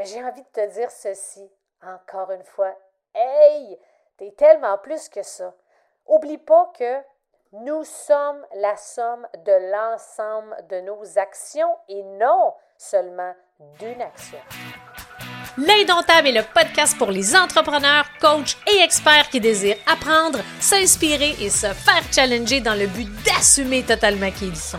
Mais j'ai envie de te dire ceci, encore une fois. Hey, t'es tellement plus que ça. Oublie pas que nous sommes la somme de l'ensemble de nos actions et non seulement d'une action. L'Indomptable est le podcast pour les entrepreneurs, coachs et experts qui désirent apprendre, s'inspirer et se faire challenger dans le but d'assumer totalement qui ils sont.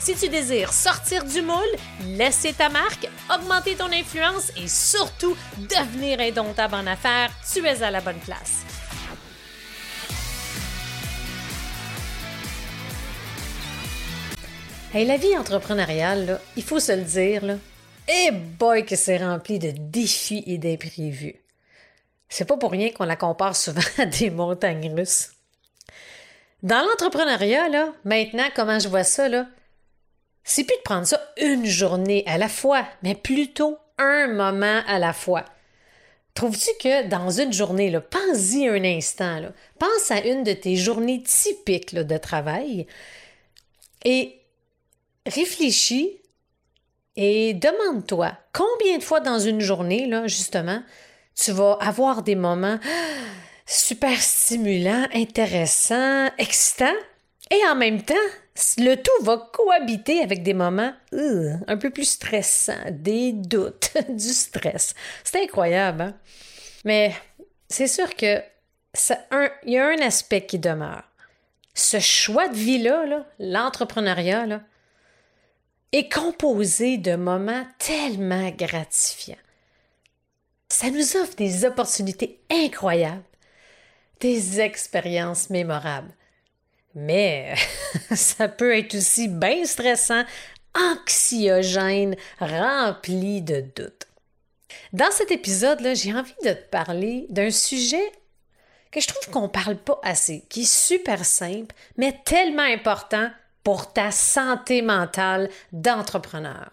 Si tu désires sortir du moule, laisser ta marque, augmenter ton influence et surtout devenir indomptable en affaires, tu es à la bonne place. Hey, la vie entrepreneuriale, il faut se le dire, là, et boy que c'est rempli de défis et d'imprévus. C'est pas pour rien qu'on la compare souvent à des montagnes russes. Dans l'entrepreneuriat, là, maintenant, comment je vois ça, là, c'est plus de prendre ça une journée à la fois, mais plutôt un moment à la fois. Trouves-tu que dans une journée, pense-y un instant, pense à une de tes journées typiques de travail et réfléchis et demande-toi combien de fois dans une journée, là, justement, tu vas avoir des moments super stimulants, intéressants, excitants, et en même temps, le tout va cohabiter avec des moments euh, un peu plus stressants, des doutes, du stress. C'est incroyable, hein? Mais c'est sûr que il y a un aspect qui demeure. Ce choix de vie-là, -là, l'entrepreneuriat, est composé de moments tellement gratifiants. Ça nous offre des opportunités incroyables, des expériences mémorables. Mais ça peut être aussi bien stressant, anxiogène, rempli de doutes. Dans cet épisode-là, j'ai envie de te parler d'un sujet que je trouve qu'on ne parle pas assez, qui est super simple, mais tellement important pour ta santé mentale d'entrepreneur.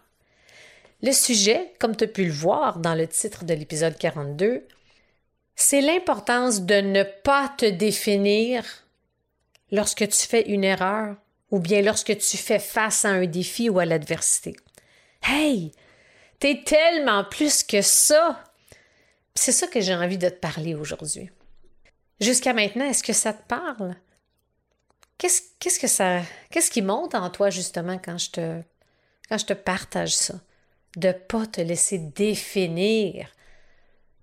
Le sujet, comme tu as pu le voir dans le titre de l'épisode 42, c'est l'importance de ne pas te définir lorsque tu fais une erreur ou bien lorsque tu fais face à un défi ou à l'adversité. Hey, t'es tellement plus que ça. C'est ça que j'ai envie de te parler aujourd'hui. Jusqu'à maintenant, est-ce que ça te parle? Qu'est-ce, qu'est-ce que ça, qu'est-ce qui monte en toi justement quand je te, quand je te partage ça? De pas te laisser définir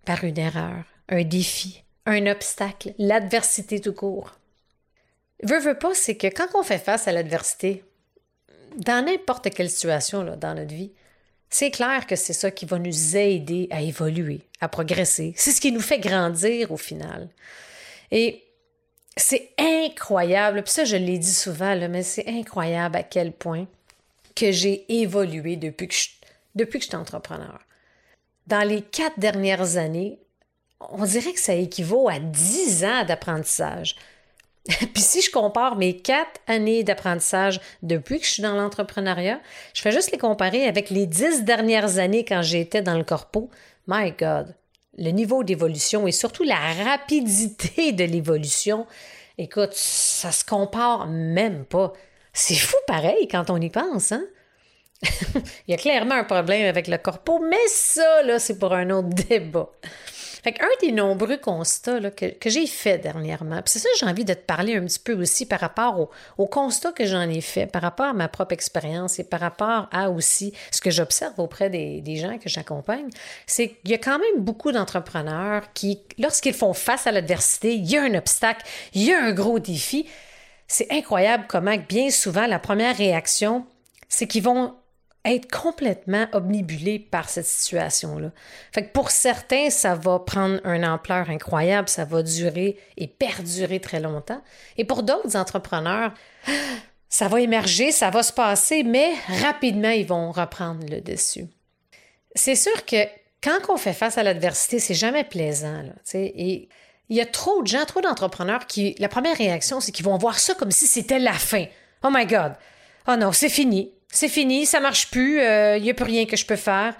par une erreur, un défi, un obstacle, l'adversité tout court. Veux, veux pas, c'est que quand on fait face à l'adversité, dans n'importe quelle situation dans notre vie, c'est clair que c'est ça qui va nous aider à évoluer, à progresser. C'est ce qui nous fait grandir au final. Et c'est incroyable, puis ça je l'ai dit souvent, mais c'est incroyable à quel point que j'ai évolué depuis que je, depuis que je suis entrepreneur. Dans les quatre dernières années, on dirait que ça équivaut à dix ans d'apprentissage. Puis si je compare mes quatre années d'apprentissage depuis que je suis dans l'entrepreneuriat, je fais juste les comparer avec les dix dernières années quand j'étais dans le corpo. My God, le niveau d'évolution et surtout la rapidité de l'évolution, écoute, ça se compare même pas. C'est fou pareil quand on y pense, hein? Il y a clairement un problème avec le corpo, mais ça, là, c'est pour un autre débat. Fait un des nombreux constats que, j'ai fait dernièrement, c'est ça j'ai envie de te parler un petit peu aussi par rapport au, au constat que j'en ai fait, par rapport à ma propre expérience et par rapport à aussi ce que j'observe auprès des gens que j'accompagne, c'est qu'il y a quand même beaucoup d'entrepreneurs qui, lorsqu'ils font face à l'adversité, il y a un obstacle, il y a un gros défi. C'est incroyable comment bien souvent la première réaction, c'est qu'ils vont être complètement omnibulé par cette situation-là. Fait que pour certains, ça va prendre une ampleur incroyable, ça va durer et perdurer très longtemps. Et pour d'autres entrepreneurs, ça va émerger, ça va se passer, mais rapidement, ils vont reprendre le dessus. C'est sûr que quand on fait face à l'adversité, c'est jamais plaisant. Là, et il y a trop de gens, trop d'entrepreneurs qui, la première réaction, c'est qu'ils vont voir ça comme si c'était la fin. Oh my God. Oh non, c'est fini. C'est fini, ça marche plus, euh, il n'y a plus rien que je peux faire.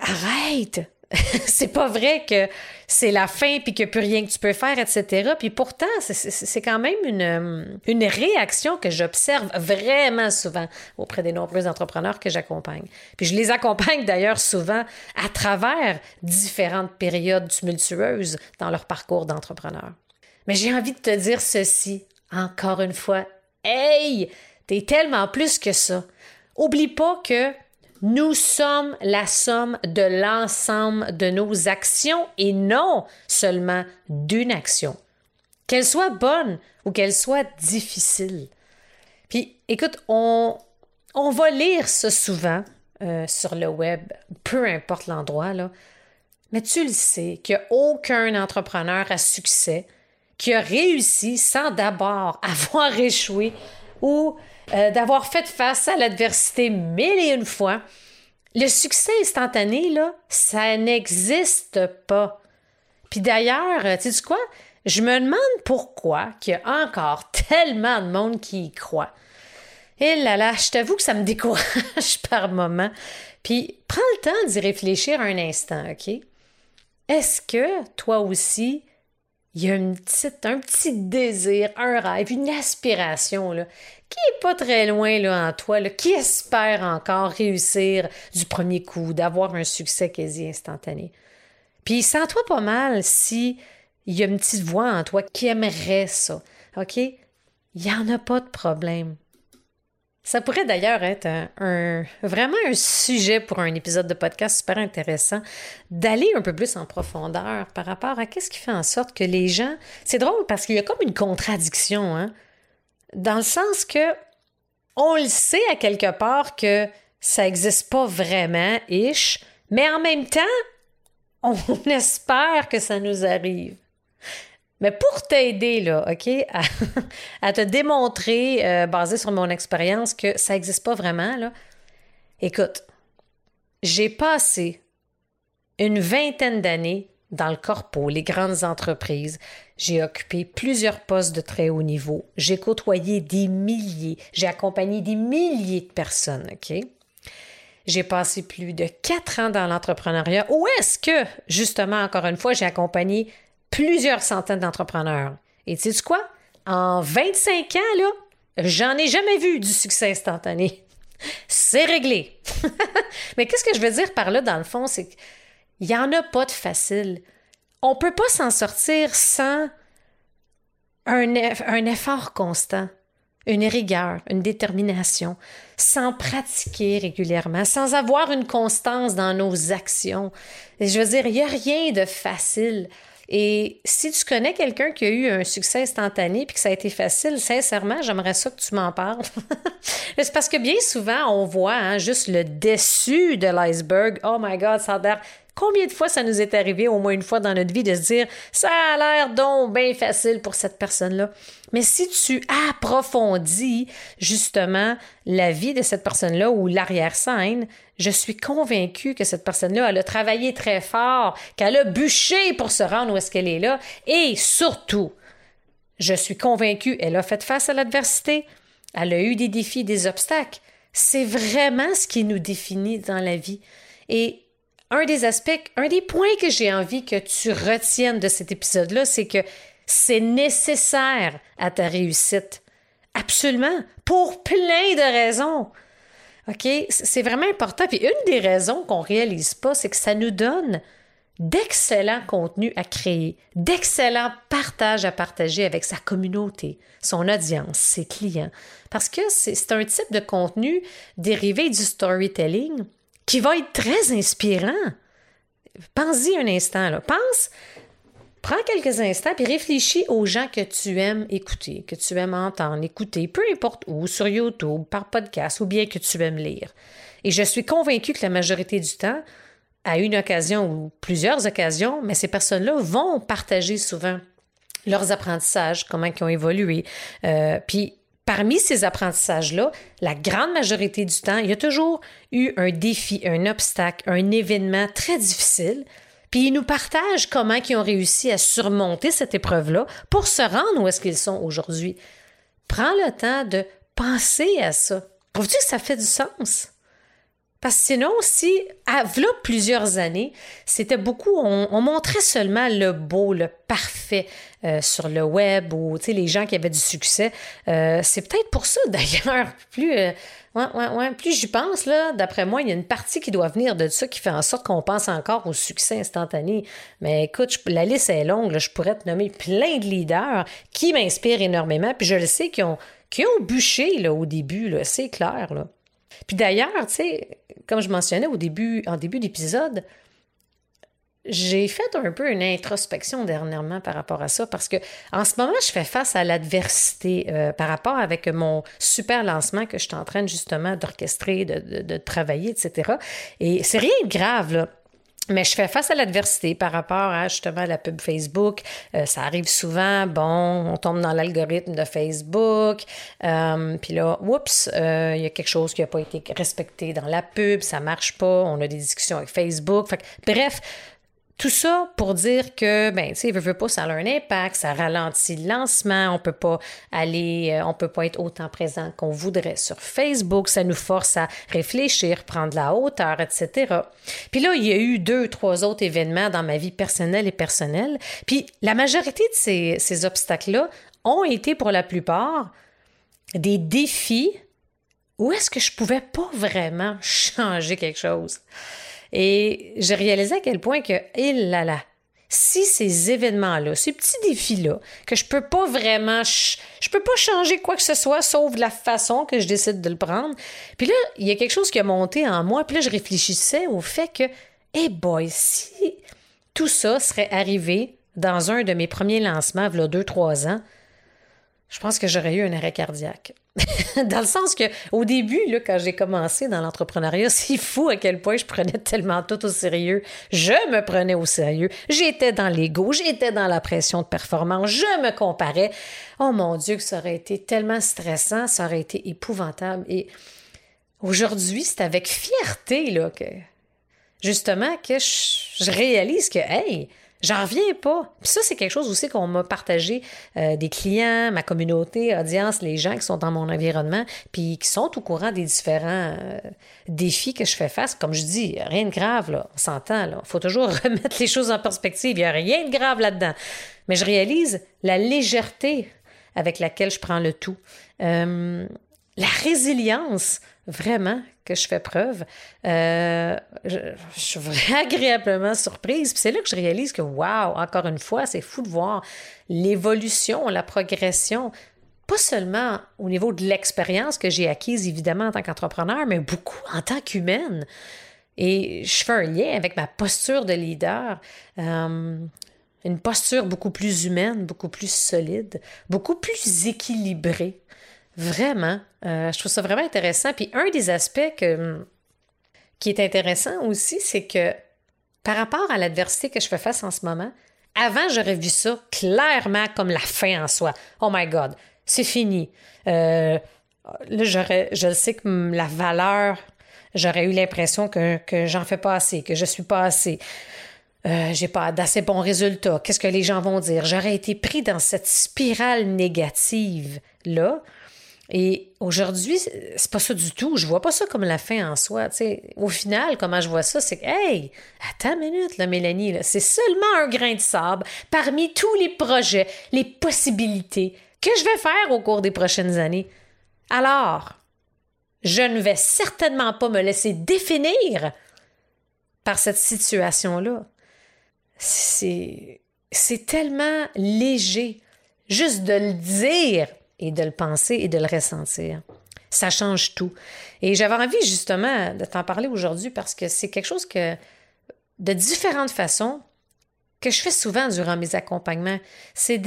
Arrête! c'est pas vrai que c'est la fin puis qu'il n'y a plus rien que tu peux faire, etc. Puis pourtant, c'est quand même une, euh, une réaction que j'observe vraiment souvent auprès des nombreux entrepreneurs que j'accompagne. Puis je les accompagne d'ailleurs souvent à travers différentes périodes tumultueuses dans leur parcours d'entrepreneur. Mais j'ai envie de te dire ceci, encore une fois. Hey! T'es tellement plus que ça. Oublie pas que nous sommes la somme de l'ensemble de nos actions et non seulement d'une action. Qu'elle soit bonne ou qu'elle soit difficile. Puis, écoute, on, on va lire ça souvent euh, sur le web, peu importe l'endroit, là. Mais tu le sais qu'il n'y a aucun entrepreneur à succès qui a réussi sans d'abord avoir échoué ou euh, d'avoir fait face à l'adversité mille et une fois. Le succès instantané, là, ça n'existe pas. Puis d'ailleurs, euh, tu sais quoi? Je me demande pourquoi qu'il y a encore tellement de monde qui y croit. Et là là, je t'avoue que ça me décourage par moments. Puis prends le temps d'y réfléchir un instant, OK? Est-ce que toi aussi, il y a une petite, un petit désir, un rêve, une aspiration là, qui est pas très loin là, en toi, là, qui espère encore réussir du premier coup, d'avoir un succès quasi instantané. Puis sens-toi pas mal si il y a une petite voix en toi qui aimerait ça. OK? Il n'y en a pas de problème. Ça pourrait d'ailleurs être un, vraiment un sujet pour un épisode de podcast super intéressant, d'aller un peu plus en profondeur par rapport à qu'est-ce qui fait en sorte que les gens... C'est drôle parce qu'il y a comme une contradiction, hein? Dans le sens que on le sait à quelque part que ça n'existe pas vraiment, ish, mais en même temps, on espère que ça nous arrive. Mais pour t'aider, là, OK, à, te démontrer, euh, basé sur mon expérience, que ça n'existe pas vraiment, là, écoute, j'ai passé une vingtaine d'années dans le corpo, les grandes entreprises. J'ai occupé plusieurs postes de très haut niveau. J'ai côtoyé des milliers, j'ai accompagné des milliers de personnes, OK? J'ai passé plus de quatre ans dans l'entrepreneuriat. Où est-ce que, justement, encore une fois, j'ai accompagné plusieurs centaines d'entrepreneurs. Et tu sais quoi? En 25 ans, là, j'en ai jamais vu du succès instantané. C'est réglé. Mais qu'est-ce que je veux dire par là, dans le fond, c'est qu'il n'y en a pas de facile. On ne peut pas s'en sortir sans un, effort constant, une rigueur, une détermination, sans pratiquer régulièrement, sans avoir une constance dans nos actions. Et je veux dire, il n'y a rien de facile. Et si tu connais quelqu'un qui a eu un succès instantané puis que ça a été facile, sincèrement, j'aimerais ça que tu m'en parles. c'est parce que bien souvent, on voit hein, juste le dessus de l'iceberg. Oh my God, ça a l'air Combien de fois ça nous est arrivé, au moins une fois dans notre vie, de se dire ça a l'air donc bien facile pour cette personne-là. Mais si tu approfondis justement la vie de cette personne-là ou l'arrière-scène, je suis convaincue que cette personne-là, elle a travaillé très fort, qu'elle a bûché pour se rendre où est-ce qu'elle est là. Et surtout, je suis convaincue, elle a fait face à l'adversité, elle a eu des défis, des obstacles. C'est vraiment ce qui nous définit dans la vie. Et un des aspects, un des points que j'ai envie que tu retiennes de cet épisode-là, c'est que c'est nécessaire à ta réussite. Absolument. Pour plein de raisons. OK? C'est vraiment important. Puis une des raisons qu'on réalise pas, c'est que ça nous donne d'excellents contenus à créer, d'excellents partages à partager avec sa communauté, son audience, ses clients. Parce que c'est un type de contenu dérivé du storytelling qui va être très inspirant. Pense-y un instant, là. Pense, prends quelques instants et réfléchis aux gens que tu aimes écouter, que tu aimes entendre, écouter, peu importe où, sur YouTube, par podcast ou bien que tu aimes lire. Et je suis convaincue que la majorité du temps, à une occasion ou plusieurs occasions, mais ces personnes-là vont partager souvent leurs apprentissages, comment ils ont évolué. Euh, puis Parmi ces apprentissages-là, la grande majorité du temps, il y a toujours eu un défi, un obstacle, un événement très difficile. Puis ils nous partagent comment ils ont réussi à surmonter cette épreuve-là pour se rendre où est-ce qu'ils sont aujourd'hui. Prends le temps de penser à ça. Trouves-tu que ça fait du sens? Parce que sinon, si, à plusieurs années, c'était beaucoup, on, montrait seulement le beau, le parfait euh, sur le web ou les gens qui avaient du succès. Euh, c'est peut-être pour ça, d'ailleurs, plus, euh, plus j'y pense, là, d'après moi, il y a une partie qui doit venir de ça qui fait en sorte qu'on pense encore au succès instantané. Mais écoute, la liste est longue, je pourrais te nommer plein de leaders qui m'inspirent énormément, puis je le sais, qui ont, qui ont bûché là, au début, c'est clair. Puis d'ailleurs, tu sais, comme je mentionnais au début, en début d'épisode, j'ai fait un peu une introspection dernièrement par rapport à ça parce que en ce moment, je fais face à l'adversité euh, par rapport avec mon super lancement que je suis en train justement d'orchestrer, de, de, travailler, etc. Et c'est rien de grave, là. Mais je fais face à l'adversité par rapport à justement la pub Facebook. Euh, ça arrive souvent, bon, on tombe dans l'algorithme de Facebook, euh, puis là, oups, euh, il y a quelque chose qui n'a pas été respecté dans la pub, ça marche pas, on a des discussions avec Facebook. bref, tout ça pour dire que, ben, tu sais, veut, veut pas, ça a un impact, ça ralentit le lancement, on peut pas aller, euh, on peut pas être autant présent qu'on voudrait sur Facebook, ça nous force à réfléchir, prendre la hauteur, etc. Puis là, il y a eu deux, trois autres événements dans ma vie personnelle et personnelle. Puis la majorité de ces, ces obstacles-là ont été pour la plupart des défis où est-ce que je pouvais pas vraiment changer quelque chose. Et j'ai réalisé à quel point que, il là là, si ces événements-là, ces petits défis-là, que je peux pas vraiment, je peux pas changer quoi que ce soit sauf la façon que je décide de le prendre. Puis là, il y a quelque chose qui a monté en moi, puis là, je réfléchissais au fait que, hey boy, si tout ça serait arrivé dans un de mes premiers lancements, il y a deux, trois ans, je pense que j'aurais eu un arrêt cardiaque. dans le sens que au début, là, quand j'ai commencé dans l'entrepreneuriat, c'est fou à quel point je prenais tellement tout au sérieux. Je me prenais au sérieux. J'étais dans l'ego, j'étais dans la pression de performance, je me comparais. Oh mon Dieu, que ça aurait été tellement stressant, ça aurait été épouvantable. Et aujourd'hui, c'est avec fierté là, que justement que je, je réalise que, hey, J'en reviens pas. Puis ça, c'est quelque chose aussi qu'on m'a partagé euh, des clients, ma communauté, audience, les gens qui sont dans mon environnement, puis qui sont au courant des différents euh, défis que je fais face. Comme je dis, rien de grave, là. On s'entend, là. faut toujours remettre les choses en perspective. Il n'y a rien de grave là-dedans. Mais je réalise la légèreté avec laquelle je prends le tout. Euh, la résilience, vraiment, que je fais preuve, euh, je, suis agréablement surprise. Puis c'est là que je réalise que, waouh, encore une fois, c'est fou de voir l'évolution, la progression, pas seulement au niveau de l'expérience que j'ai acquise, évidemment, en tant qu'entrepreneur, mais beaucoup en tant qu'humaine. Et je fais un lien avec ma posture de leader. Euh, une posture beaucoup plus humaine, beaucoup plus solide, beaucoup plus équilibrée. Vraiment, euh, je trouve ça vraiment intéressant. Puis un des aspects qui est intéressant aussi, c'est que par rapport à l'adversité que je fais face en ce moment, avant, j'aurais vu ça clairement comme la fin en soi. Oh my God, c'est fini. Euh, là, j'aurais, je sais que la valeur, j'aurais eu l'impression que, que j'en fais pas assez, que je suis pas assez. Euh, j'ai pas d'assez bons résultats. Qu'est-ce que les gens vont dire? J'aurais été pris dans cette spirale négative-là et aujourd'hui, c'est pas ça du tout. Je vois pas ça comme la fin en soi. Au final, comment je vois ça, c'est que, hey, attends une minute, Mélanie, c'est seulement un grain de sable parmi tous les projets, les possibilités que je vais faire au cours des prochaines années. Alors, je ne vais certainement pas me laisser définir par cette situation-là. C'est tellement léger juste de le dire et de le penser et de le ressentir. Ça change tout. Et j'avais envie justement de t'en parler aujourd'hui parce que c'est quelque chose que, de différentes façons, que je fais souvent durant mes accompagnements. C'est,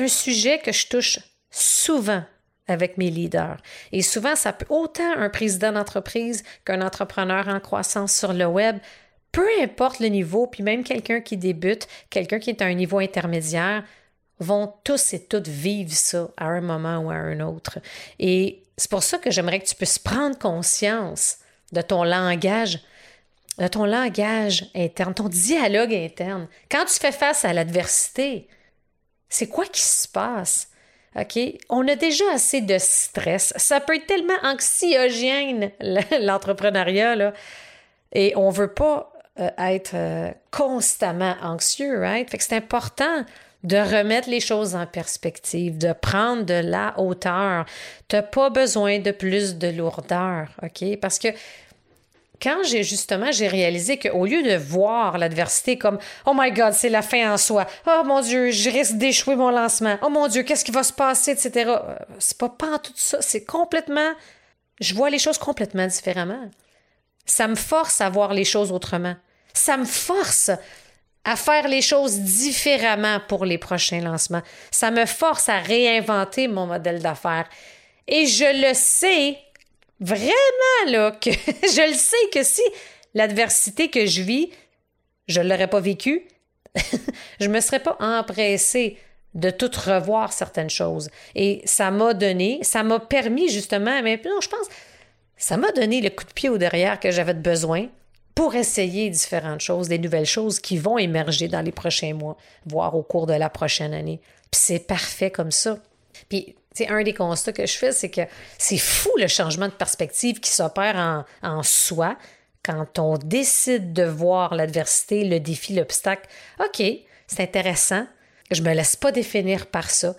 un sujet que je touche souvent avec mes leaders. Et souvent, ça peut autant un président d'entreprise qu'un entrepreneur en croissance sur le web, peu importe le niveau, puis même quelqu'un qui débute, quelqu'un qui est à un niveau intermédiaire, vont tous et toutes vivre ça à un moment ou à un autre. Et c'est pour ça que j'aimerais que tu puisses prendre conscience de ton langage de ton langage interne, ton dialogue interne. Quand tu fais face à l'adversité, c'est quoi qui se passe? OK? On a déjà assez de stress. Ça peut être tellement anxiogène, l'entrepreneuriat. Et on veut pas euh, être euh, constamment anxieux, right? Fait que c'est important de remettre les choses en perspective, de prendre de la hauteur. Tu n'as pas besoin de plus de lourdeur, OK? Parce que quand j'ai justement j'ai réalisé qu'au lieu de voir l'adversité comme oh my god c'est la fin en soi. Oh mon dieu je risque d'échouer mon lancement. Oh mon dieu qu'est-ce qui va se passer etc euh, c'est pas pas tout ça. C'est complètement je vois les choses complètement différemment. Ça me force à voir les choses autrement. Ça me force à faire les choses différemment pour les prochains lancements ça me force à réinventer mon modèle d'affaires et je le sais Vraiment, là, que je le sais que si l'adversité que je vis, je ne l'aurais pas vécue, je ne me serais pas empressée de tout revoir certaines choses. Et ça m'a donné, ça m'a permis justement, mais non, je pense, ça m'a donné le coup de pied au derrière que j'avais besoin pour essayer différentes choses, des nouvelles choses qui vont émerger dans les prochains mois, voire au cours de la prochaine année. Puis c'est parfait comme ça. Puis c'est un des constats que je fais, c'est que c'est fou le changement de perspective qui s'opère en, en soi quand on décide de voir l'adversité, le défi, l'obstacle. OK, c'est intéressant. Je me laisse pas définir par ça.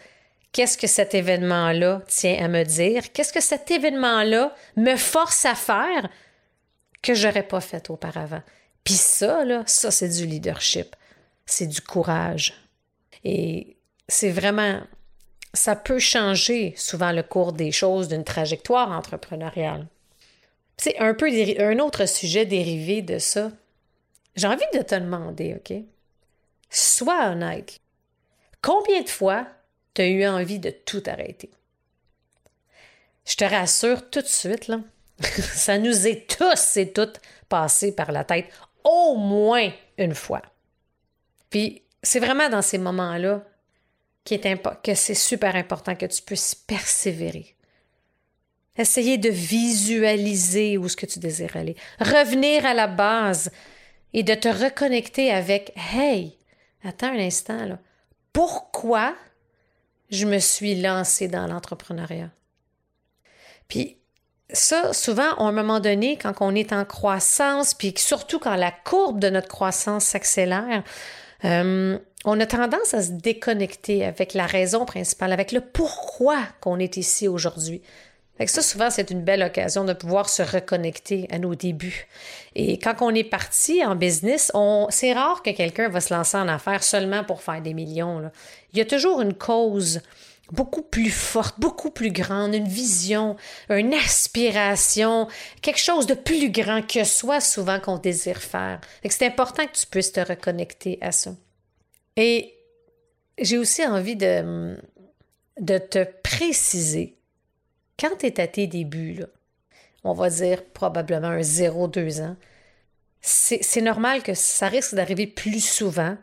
Qu'est-ce que cet événement-là tient à me dire? Qu'est-ce que cet événement-là me force à faire? Que j'aurais pas fait auparavant? Puis ça, là, ça, c'est du leadership. C'est du courage. Et c'est vraiment ça peut changer souvent le cours des choses d'une trajectoire entrepreneuriale. C'est un peu un autre sujet dérivé de ça. J'ai envie de te demander, OK? Sois honnête. Combien de fois tu as eu envie de tout arrêter? Je te rassure tout de suite, là, ça nous est tous et toutes passé par la tête au moins une fois. Puis c'est vraiment dans ces moments-là que c'est super important que tu puisses persévérer. Essayer de visualiser où ce que tu désires aller. Revenir à la base et de te reconnecter avec Hey, attends un instant, là. Pourquoi je me suis lancée dans l'entrepreneuriat? Puis ça, souvent, à un moment donné, quand on est en croissance, puis surtout quand la courbe de notre croissance s'accélère, euh, on a tendance à se déconnecter avec la raison principale, avec le pourquoi qu'on est ici aujourd'hui. ça, souvent, c'est une belle occasion de pouvoir se reconnecter à nos débuts. Et quand on est parti en business, c'est rare que quelqu'un va se lancer en affaires seulement pour faire des millions. Il y a toujours une cause beaucoup plus forte, beaucoup plus grande, une vision, une aspiration, quelque chose de plus grand que soi souvent qu'on désire faire. c'est important que tu puisses te reconnecter à ça. Et j'ai aussi envie de, de te préciser, quand tu es à tes débuts, on va dire probablement un 0-2 ans, c'est normal que ça risque d'arriver plus souvent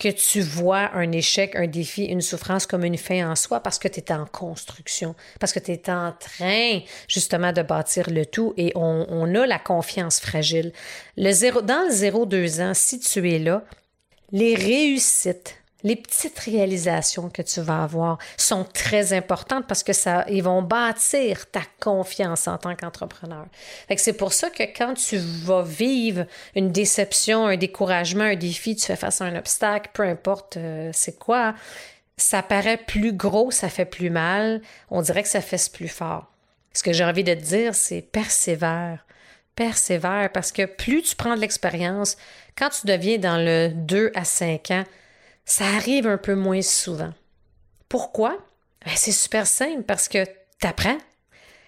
que tu vois un échec, un défi, une souffrance comme une fin en soi parce que tu es en construction, parce que tu es en train justement de bâtir le tout et on, a la confiance fragile. Dans le 0-2 ans, si tu es là, les réussites, les petites réalisations que tu vas avoir sont très importantes parce que ça, ils vont bâtir ta confiance en tant qu'entrepreneur. C'est pour ça que quand tu vas vivre une déception, un découragement, un défi, tu fais face à un obstacle, peu importe euh, c'est quoi, ça paraît plus gros, ça fait plus mal, on dirait que ça fait plus fort. Ce que j'ai envie de te dire, c'est persévère persévère parce que plus tu prends de l'expérience, quand tu deviens dans le 2 à 5 ans, ça arrive un peu moins souvent. Pourquoi? Ben, c'est super simple parce que tu apprends.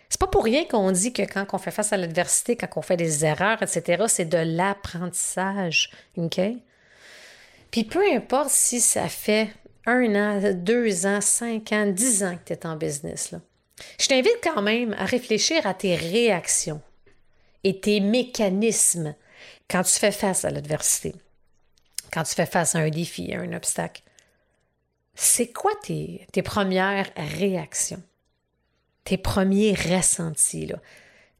C'est pas pour rien qu'on dit que quand on fait face à l'adversité, quand on fait des erreurs, etc., c'est de l'apprentissage. OK? Puis peu importe si ça fait un an, deux ans, cinq ans, dix ans que tu es en business, je t'invite quand même à réfléchir à tes réactions et tes mécanismes quand tu fais face à l'adversité, quand tu fais face à un défi, à un obstacle. C'est quoi tes, premières réactions, tes premiers ressentis, là?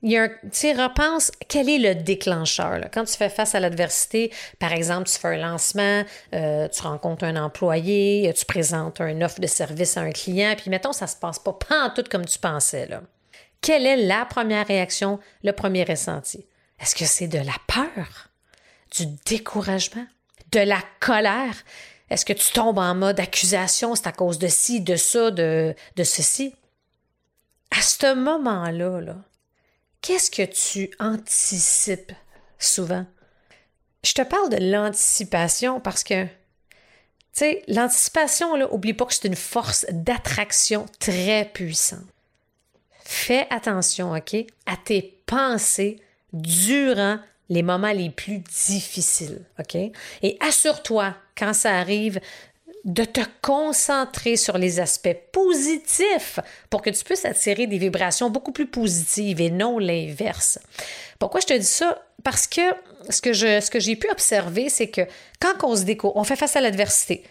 tu repense, quel est le déclencheur? Quand tu fais face à l'adversité, par exemple, tu fais un lancement, euh, tu rencontres un employé, tu présentes une offre de service à un client, puis mettons, ça se passe pas, pas en tout comme tu pensais. Là. Quelle est la première réaction, le premier ressenti? Est-ce que c'est de la peur, du découragement, de la colère? Est-ce que tu tombes en mode accusation, c'est à cause de ci, de ça, de, de ceci? À ce moment-là, là, qu'est-ce que tu anticipes souvent? Je te parle de l'anticipation parce que, tu sais, l'anticipation, là, oublie pas que c'est une force d'attraction très puissante. Fais attention, OK, à tes pensées durant les moments les plus difficiles, OK? Et assure-toi, quand ça arrive, de te concentrer sur les aspects positifs pour que tu puisses attirer des vibrations beaucoup plus positives et non l'inverse. Pourquoi je te dis ça? Parce que ce que, je, ce que j'ai pu observer, c'est que quand on se décourage, on fait face à l'adversité,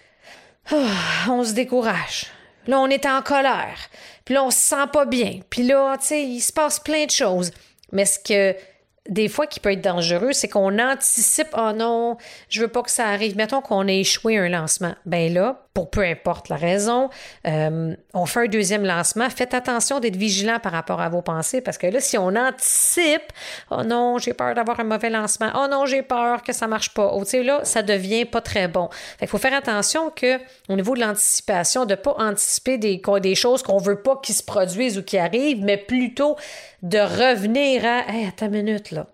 ah, on se décourage. Là, on est en colère. Puis là, on se sent pas bien. Puis là, tu sais, il se passe plein de choses. Mais ce que des fois qui peut être dangereux, c'est qu'on anticipe oh non, je veux pas que ça arrive. Mettons qu'on ait échoué un lancement. Ben là, pour peu importe la raison, euh, on fait un deuxième lancement. Faites attention d'être vigilant par rapport à vos pensées parce que là, si on anticipe, oh non, j'ai peur d'avoir un mauvais lancement. Oh non, j'ai peur que ça marche pas. Oh, tu là, ça devient pas très bon. Fait faut faire attention que au niveau de l'anticipation, de pas anticiper des, des choses qu'on veut pas qui se produisent ou qui arrivent, mais plutôt de revenir à, hey, attends une minute, là.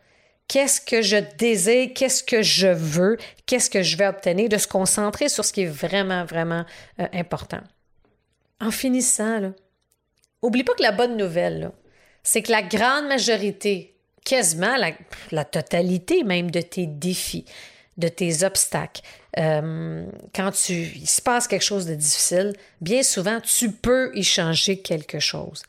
Qu'est-ce que je désire? Qu'est-ce que je veux? Qu'est-ce que je vais obtenir? De se concentrer sur ce qui est vraiment, vraiment euh, important. En finissant, là, oublie pas que la bonne nouvelle, c'est que la grande majorité, quasiment la, totalité même de tes défis, de tes obstacles, euh, quand tu, il se passe quelque chose de difficile, bien souvent, tu peux y changer quelque chose.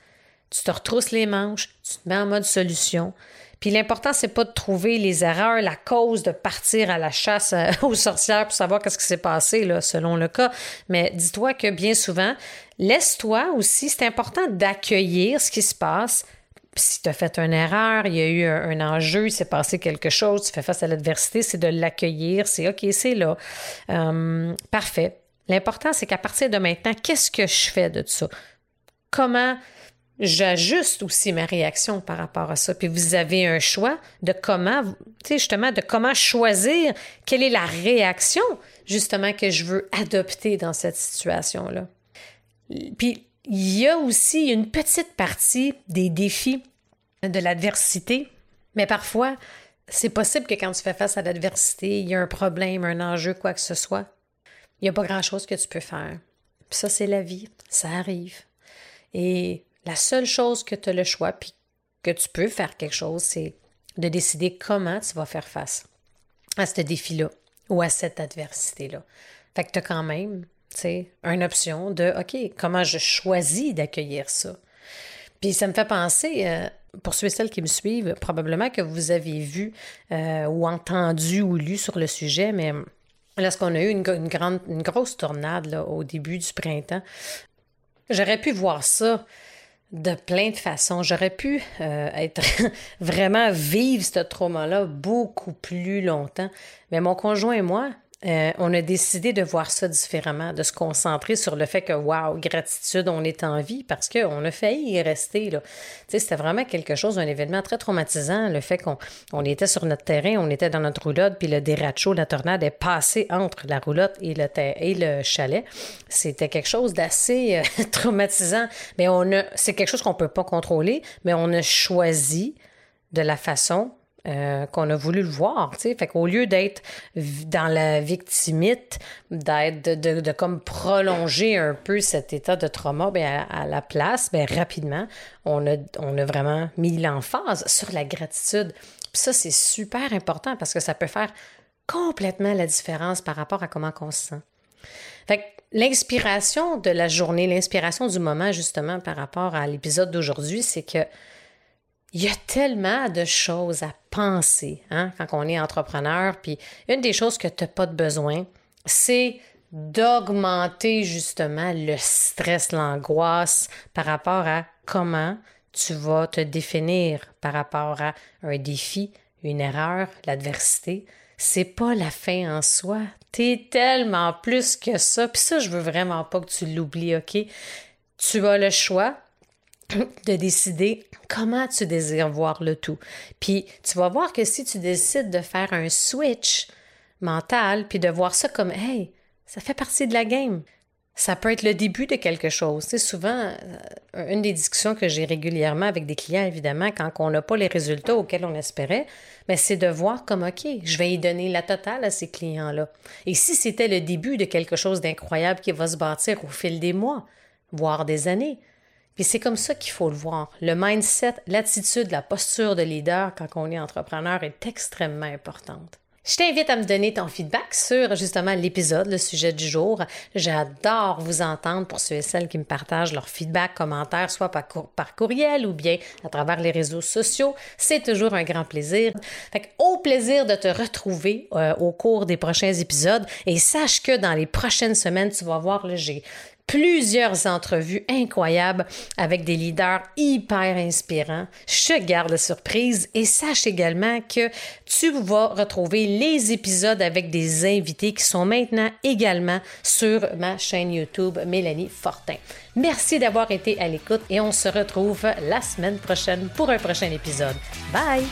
Tu te retrousses les manches, tu te mets en mode solution. Puis l'important, c'est pas de trouver les erreurs, la cause de partir à la chasse euh, aux sorcières pour savoir qu'est-ce qui s'est passé, là, selon le cas. Mais dis-toi que bien souvent, laisse-toi aussi, c'est important d'accueillir ce qui se passe. Si tu as fait une erreur, il y a eu un, enjeu, il s'est passé quelque chose, tu fais face à l'adversité, c'est de l'accueillir, c'est OK, c'est là. Hum, parfait. L'important, c'est qu'à partir de maintenant, qu'est-ce que je fais de ça? Comment j'ajuste aussi ma réaction par rapport à ça. Puis vous avez un choix de comment, tu sais, justement, de comment choisir quelle est la réaction, justement, que je veux adopter dans cette situation-là. Puis il y a aussi une petite partie des défis de l'adversité, mais parfois, c'est possible que quand tu fais face à l'adversité, il y a un problème, un enjeu, quoi que ce soit. Il n'y a pas grand-chose que tu peux faire. Puis ça, c'est la vie. Ça arrive. Et la seule chose que tu as le choix, puis que tu peux faire quelque chose, c'est de décider comment tu vas faire face à ce défi-là ou à cette adversité-là. Fait que tu as quand même, tu sais, une option de, OK, comment je choisis d'accueillir ça? Puis ça me fait penser, euh, pour ceux et celles qui me suivent, probablement que vous avez vu euh, ou entendu ou lu sur le sujet, mais lorsqu'on a eu une, grande, une grosse tornade au début du printemps, j'aurais pu voir ça de plein de façons. J'aurais pu euh, être vraiment vivre ce trauma-là beaucoup plus longtemps. Mais mon conjoint et moi, euh, on a décidé de voir ça différemment, de se concentrer sur le fait que, wow, gratitude, on est en vie parce qu'on a failli y rester. Là. C'était vraiment quelque chose, un événement très traumatisant, le fait qu'on on était sur notre terrain, on était dans notre roulotte, puis le déracho, la tornade est passé entre la roulotte et le, et le chalet. C'était quelque chose d'assez euh, traumatisant, mais on a, c'est quelque chose qu'on peut pas contrôler, mais on a choisi de la façon euh, qu'on a voulu le voir. sais. Fait qu'au lieu d'être dans la victimite, d'être de, comme prolonger un peu cet état de trauma, bien, à, la place, bien, rapidement, on a, vraiment mis l'emphase sur la gratitude. Ça, c'est super important parce que ça peut faire complètement la différence par rapport à comment on se sent. Fait que l'inspiration de la journée, l'inspiration du moment, justement, par rapport à l'épisode d'aujourd'hui, c'est que il y a tellement de choses à penser hein, quand on est entrepreneur. Puis une des choses que tu n'as pas de besoin, c'est d'augmenter justement le stress, l'angoisse par rapport à comment tu vas te définir par rapport à un défi, une erreur, l'adversité, c'est pas la fin en soi. T'es tellement plus que ça. Puis ça, je veux vraiment pas que tu l'oublies, OK? Tu as le choix de décider comment tu désires voir le tout. Puis tu vas voir que si tu décides de faire un switch mental, puis de voir ça comme, hey, ça fait partie de la game ça peut être le début de quelque chose. C'est souvent euh, une des discussions que j'ai régulièrement avec des clients, évidemment, quand on n'a pas les résultats auxquels on espérait, mais c'est de voir comme, OK, je vais y donner la totale à ces clients-là. Et si c'était le début de quelque chose d'incroyable qui va se bâtir au fil des mois, voire des années, puis c'est comme ça qu'il faut le voir. Le mindset, l'attitude, la posture de leader quand on est entrepreneur est extrêmement importante. Je t'invite à me donner ton feedback sur justement l'épisode, le sujet du jour. J'adore vous entendre pour ceux et celles qui me partagent leur feedback, commentaires, soit par, courriel ou bien à travers les réseaux sociaux. C'est toujours un grand plaisir. Fait au plaisir de te retrouver euh, au cours des prochains épisodes et sache que dans les prochaines semaines, tu vas voir, j'ai plusieurs entrevues incroyables avec des leaders hyper inspirants. Je garde la surprise et sache également que tu vas retrouver les épisodes avec des invités qui sont maintenant également sur ma chaîne YouTube Mélanie Fortin. Merci d'avoir été à l'écoute et on se retrouve la semaine prochaine pour un prochain épisode. Bye!